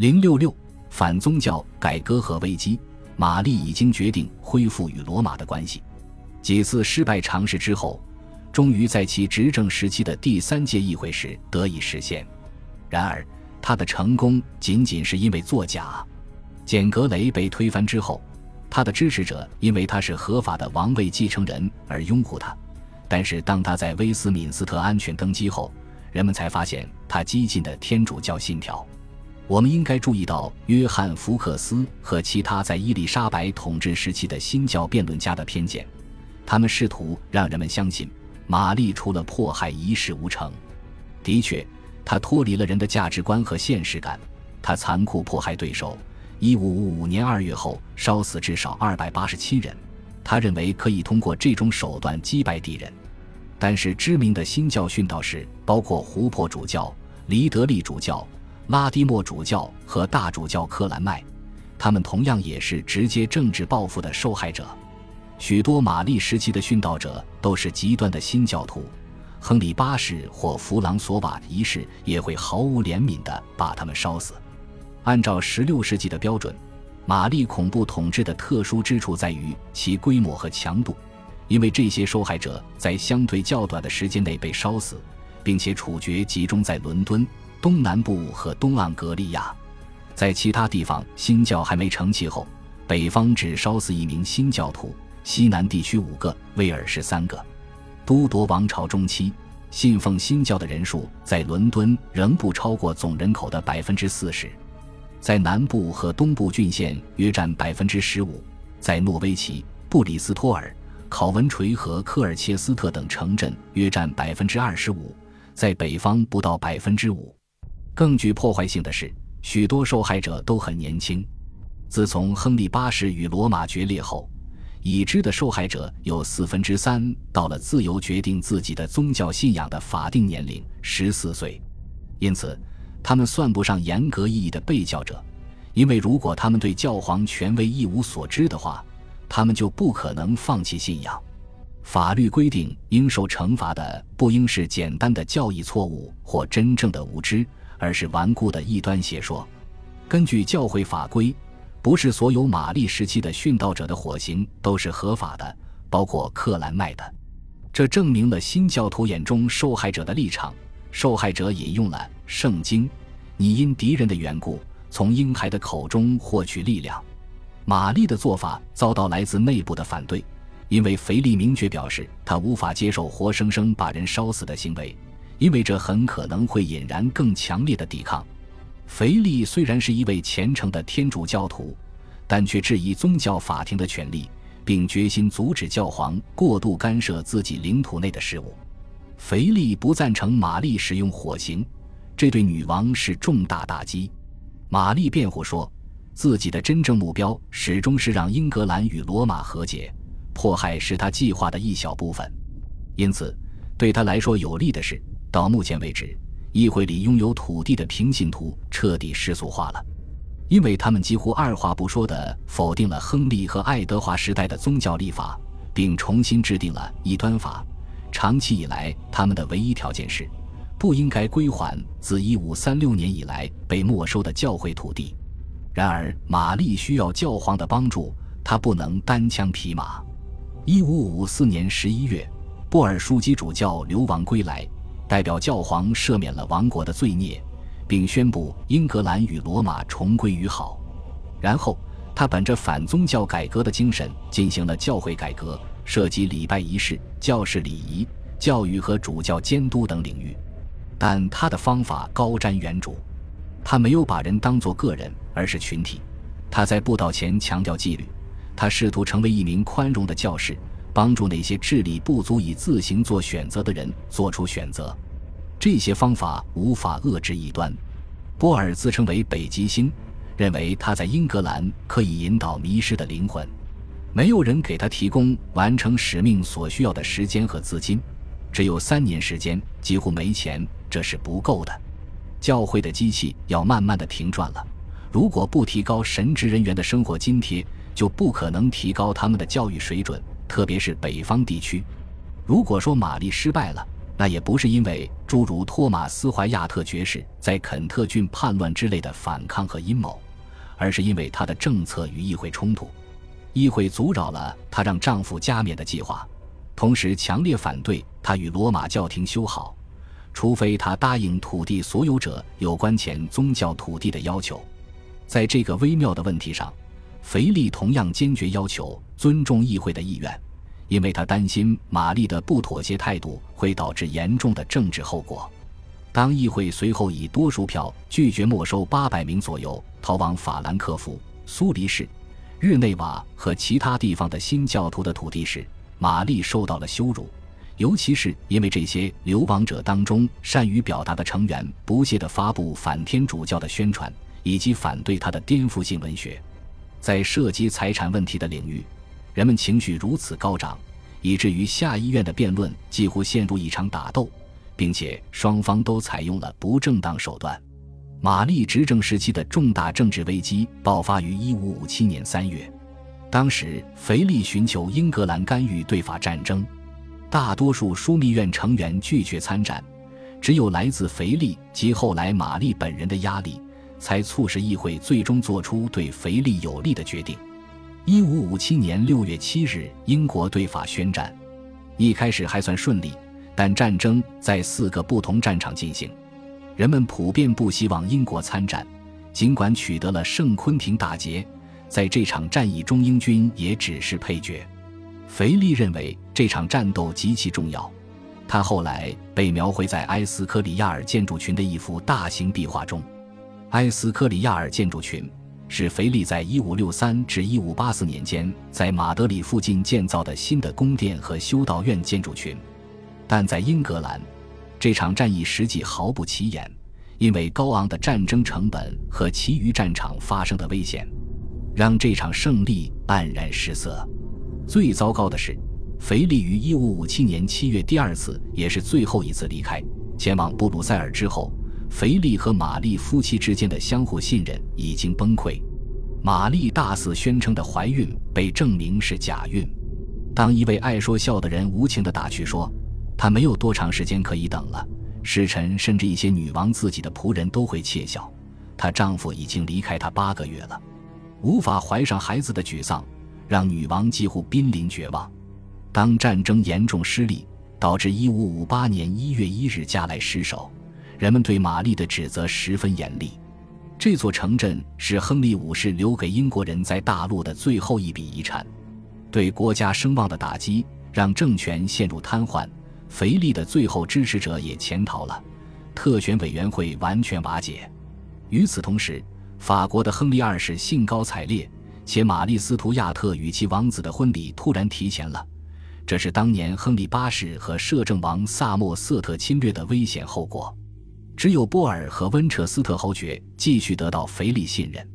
零六六反宗教改革和危机，玛丽已经决定恢复与罗马的关系。几次失败尝试之后，终于在其执政时期的第三届议会时得以实现。然而，他的成功仅仅是因为作假。简·格雷被推翻之后，他的支持者因为他是合法的王位继承人而拥护他。但是，当他在威斯敏斯特安全登基后，人们才发现他激进的天主教信条。我们应该注意到约翰·福克斯和其他在伊丽莎白统治时期的新教辩论家的偏见。他们试图让人们相信，玛丽除了迫害一事无成。的确，他脱离了人的价值观和现实感。他残酷迫害对手。一五五五年二月后，烧死至少二百八十七人。他认为可以通过这种手段击败敌人。但是，知名的新教殉道士，包括湖泊主教、黎德利主教、拉蒂莫主教和大主教克兰麦，他们同样也是直接政治报复的受害者。许多玛丽时期的殉道者都是极端的新教徒，亨利八世或弗朗索瓦一世也会毫无怜悯地把他们烧死。按照16世纪的标准，玛丽恐怖统治的特殊之处在于其规模和强度。因为这些受害者在相对较短的时间内被烧死，并且处决集中在伦敦东南部和东岸格利亚，在其他地方新教还没成气候，北方只烧死一名新教徒，西南地区五个，威尔士三个。都铎王朝中期，信奉新教的人数在伦敦仍不超过总人口的百分之四十，在南部和东部郡县约占百分之十五，在诺维奇、布里斯托尔。考文垂和科尔切斯特等城镇约占百分之二十五，在北方不到百分之五。更具破坏性的是，许多受害者都很年轻。自从亨利八世与罗马决裂后，已知的受害者有四分之三到了自由决定自己的宗教信仰的法定年龄十四岁，因此他们算不上严格意义的被教者，因为如果他们对教皇权威一无所知的话。他们就不可能放弃信仰。法律规定，应受惩罚的不应是简单的教义错误或真正的无知，而是顽固的异端邪说。根据教会法规，不是所有玛丽时期的殉道者的火刑都是合法的，包括克兰麦的。这证明了新教徒眼中受害者的立场。受害者引用了《圣经》：“你因敌人的缘故，从婴孩的口中获取力量。”玛丽的做法遭到来自内部的反对，因为腓力明确表示他无法接受活生生把人烧死的行为，因为这很可能会引燃更强烈的抵抗。腓力虽然是一位虔诚的天主教徒，但却质疑宗教法庭的权利，并决心阻止教皇过度干涉自己领土内的事务。腓力不赞成玛丽使用火刑，这对女王是重大打击。玛丽辩护说。自己的真正目标始终是让英格兰与罗马和解，迫害是他计划的一小部分。因此，对他来说有利的是，到目前为止，议会里拥有土地的平信徒彻底世俗化了，因为他们几乎二话不说地否定了亨利和爱德华时代的宗教立法，并重新制定了异端法。长期以来，他们的唯一条件是，不应该归还自1536年以来被没收的教会土地。然而，玛丽需要教皇的帮助，她不能单枪匹马。一五五四年十一月，布尔书基主教流亡归来，代表教皇赦免了王国的罪孽，并宣布英格兰与罗马重归于好。然后，他本着反宗教改革的精神进行了教会改革，涉及礼拜仪式、教士礼仪、教育和主教监督等领域。但他的方法高瞻远瞩。他没有把人当作个人，而是群体。他在布道前强调纪律。他试图成为一名宽容的教士，帮助那些智力不足以自行做选择的人做出选择。这些方法无法遏制异端。波尔自称为北极星，认为他在英格兰可以引导迷失的灵魂。没有人给他提供完成使命所需要的时间和资金，只有三年时间，几乎没钱，这是不够的。教会的机器要慢慢的停转了。如果不提高神职人员的生活津贴，就不可能提高他们的教育水准，特别是北方地区。如果说玛丽失败了，那也不是因为诸如托马斯·怀亚特爵士在肯特郡叛乱之类的反抗和阴谋，而是因为他的政策与议会冲突。议会阻扰了她让丈夫加冕的计划，同时强烈反对她与罗马教廷修好，除非她答应土地所有者有关前宗教土地的要求。在这个微妙的问题上，腓力同样坚决要求尊重议会的意愿。因为他担心玛丽的不妥协态度会导致严重的政治后果。当议会随后以多数票拒绝没收八百名左右逃往法兰克福、苏黎世、日内瓦和其他地方的新教徒的土地时，玛丽受到了羞辱，尤其是因为这些流亡者当中善于表达的成员不懈地发布反天主教的宣传，以及反对他的颠覆性文学。在涉及财产问题的领域。人们情绪如此高涨，以至于下议院的辩论几乎陷入一场打斗，并且双方都采用了不正当手段。玛丽执政时期的重大政治危机爆发于1557年3月，当时腓力寻求英格兰干预对法战争，大多数枢密院成员拒绝参战，只有来自腓力及后来玛丽本人的压力，才促使议会最终做出对腓力有利的决定。一五五七年六月七日，英国对法宣战，一开始还算顺利，但战争在四个不同战场进行，人们普遍不希望英国参战。尽管取得了圣昆廷大捷，在这场战役中，英军也只是配角。腓力认为这场战斗极其重要，他后来被描绘在埃斯科里亚尔建筑群的一幅大型壁画中。埃斯科里亚尔建筑群。是腓力在1563至1584年间在马德里附近建造的新的宫殿和修道院建筑群，但在英格兰，这场战役实际毫不起眼，因为高昂的战争成本和其余战场发生的危险，让这场胜利黯然失色。最糟糕的是，腓力于1557年7月第二次也是最后一次离开，前往布鲁塞尔之后。肥力和玛丽夫妻之间的相互信任已经崩溃，玛丽大肆宣称的怀孕被证明是假孕。当一位爱说笑的人无情地打趣说：“她没有多长时间可以等了。”使臣甚至一些女王自己的仆人都会窃笑。她丈夫已经离开她八个月了，无法怀上孩子的沮丧让女王几乎濒临绝望。当战争严重失利，导致1558年1月1日加莱失守。人们对玛丽的指责十分严厉。这座城镇是亨利五世留给英国人在大陆的最后一笔遗产，对国家声望的打击让政权陷入瘫痪。腓力的最后支持者也潜逃了，特选委员会完全瓦解。与此同时，法国的亨利二世兴高采烈，且玛丽斯图亚特与其王子的婚礼突然提前了，这是当年亨利八世和摄政王萨默瑟特侵略的危险后果。只有波尔和温彻斯特侯爵继续得到腓力信任。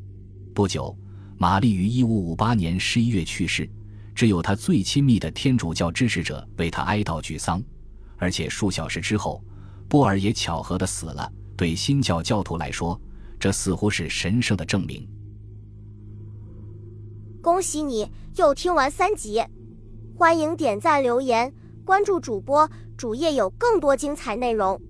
不久，玛丽于1558年11月去世，只有他最亲密的天主教支持者为他哀悼举丧，而且数小时之后，波尔也巧合的死了。对新教教徒来说，这似乎是神圣的证明。恭喜你又听完三集，欢迎点赞、留言、关注主播，主页有更多精彩内容。